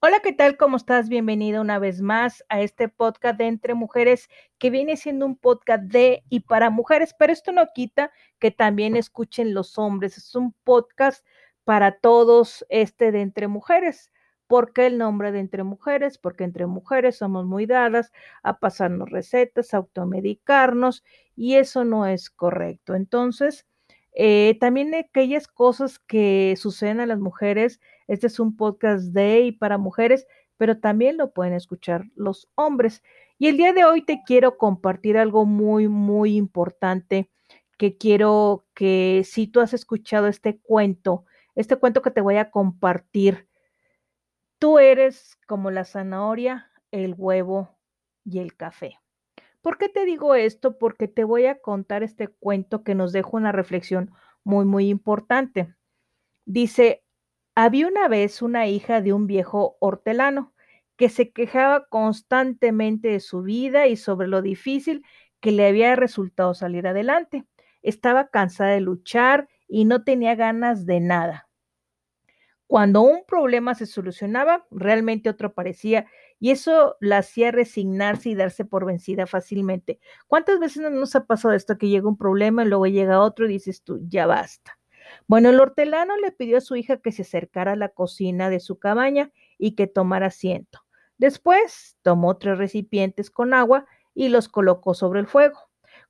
Hola, ¿qué tal? ¿Cómo estás? Bienvenida una vez más a este podcast de Entre Mujeres, que viene siendo un podcast de y para mujeres, pero esto no quita que también escuchen los hombres. Es un podcast para todos este de Entre Mujeres. ¿Por qué el nombre de Entre Mujeres? Porque entre mujeres somos muy dadas a pasarnos recetas, a automedicarnos y eso no es correcto. Entonces, eh, también aquellas cosas que suceden a las mujeres este es un podcast de y para mujeres, pero también lo pueden escuchar los hombres. Y el día de hoy te quiero compartir algo muy, muy importante que quiero que si tú has escuchado este cuento, este cuento que te voy a compartir, tú eres como la zanahoria, el huevo y el café. ¿Por qué te digo esto? Porque te voy a contar este cuento que nos deja una reflexión muy, muy importante. Dice, había una vez una hija de un viejo hortelano que se quejaba constantemente de su vida y sobre lo difícil que le había resultado salir adelante. Estaba cansada de luchar y no tenía ganas de nada. Cuando un problema se solucionaba, realmente otro aparecía y eso la hacía resignarse y darse por vencida fácilmente. ¿Cuántas veces nos ha pasado esto que llega un problema y luego llega otro y dices tú, ya basta? Bueno, el hortelano le pidió a su hija que se acercara a la cocina de su cabaña y que tomara asiento. Después tomó tres recipientes con agua y los colocó sobre el fuego.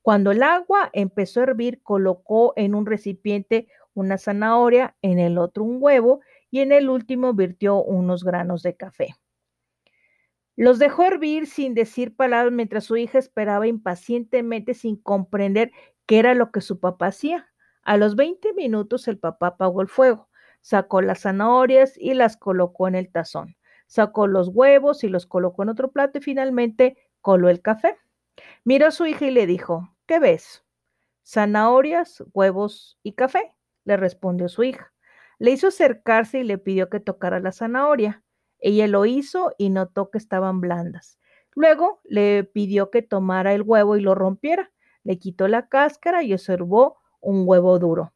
Cuando el agua empezó a hervir, colocó en un recipiente una zanahoria, en el otro un huevo y en el último virtió unos granos de café. Los dejó hervir sin decir palabras mientras su hija esperaba impacientemente sin comprender qué era lo que su papá hacía. A los 20 minutos el papá apagó el fuego, sacó las zanahorias y las colocó en el tazón, sacó los huevos y los colocó en otro plato y finalmente coló el café. Miró a su hija y le dijo, ¿qué ves? Zanahorias, huevos y café, le respondió su hija. Le hizo acercarse y le pidió que tocara la zanahoria. Ella lo hizo y notó que estaban blandas. Luego le pidió que tomara el huevo y lo rompiera. Le quitó la cáscara y observó un huevo duro,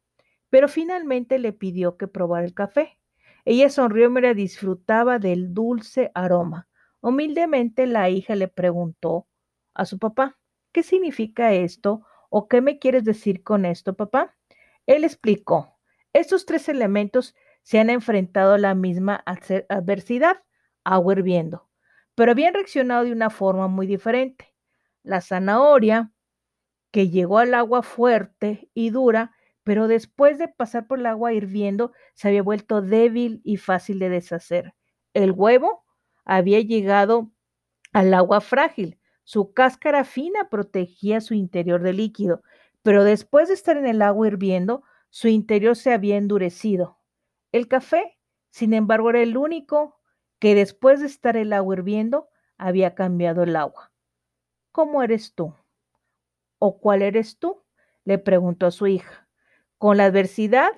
pero finalmente le pidió que probara el café. Ella sonrió mientras disfrutaba del dulce aroma. Humildemente la hija le preguntó a su papá, ¿qué significa esto? ¿O qué me quieres decir con esto, papá? Él explicó, estos tres elementos se han enfrentado a la misma adversidad, agua hirviendo, pero habían reaccionado de una forma muy diferente. La zanahoria que llegó al agua fuerte y dura, pero después de pasar por el agua hirviendo se había vuelto débil y fácil de deshacer. El huevo había llegado al agua frágil. Su cáscara fina protegía su interior de líquido, pero después de estar en el agua hirviendo, su interior se había endurecido. El café, sin embargo, era el único que después de estar el agua hirviendo había cambiado el agua. ¿Cómo eres tú? ¿O cuál eres tú? le preguntó a su hija. Con la adversidad,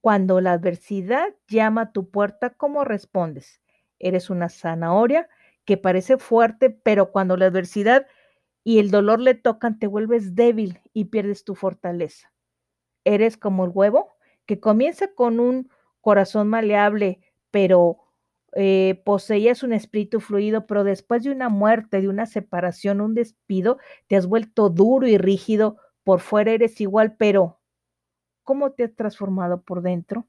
cuando la adversidad llama a tu puerta, ¿cómo respondes? Eres una zanahoria que parece fuerte, pero cuando la adversidad y el dolor le tocan, te vuelves débil y pierdes tu fortaleza. Eres como el huevo que comienza con un corazón maleable, pero eh, poseías un espíritu fluido, pero después de una muerte, de una separación, un despido, te has vuelto duro y rígido. Por fuera eres igual, pero ¿cómo te has transformado por dentro?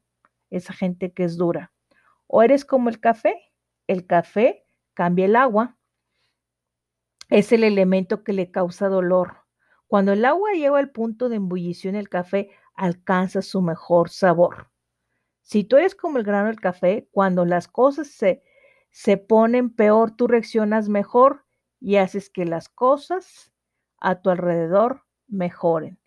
Esa gente que es dura. O eres como el café. El café cambia el agua. Es el elemento que le causa dolor. Cuando el agua llega al punto de embullición, el café alcanza su mejor sabor. Si tú eres como el grano del café, cuando las cosas se, se ponen peor, tú reaccionas mejor y haces que las cosas a tu alrededor mejoren.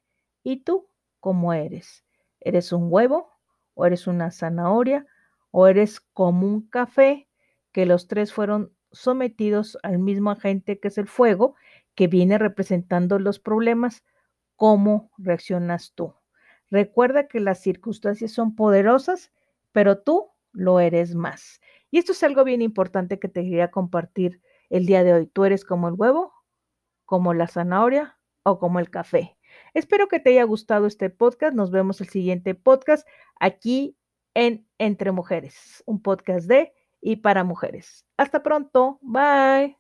¿Y tú cómo eres? ¿Eres un huevo o eres una zanahoria o eres como un café que los tres fueron sometidos al mismo agente que es el fuego que viene representando los problemas? ¿Cómo reaccionas tú? Recuerda que las circunstancias son poderosas, pero tú lo eres más. Y esto es algo bien importante que te quería compartir el día de hoy. Tú eres como el huevo, como la zanahoria o como el café. Espero que te haya gustado este podcast. Nos vemos el siguiente podcast aquí en Entre Mujeres, un podcast de y para mujeres. Hasta pronto. Bye.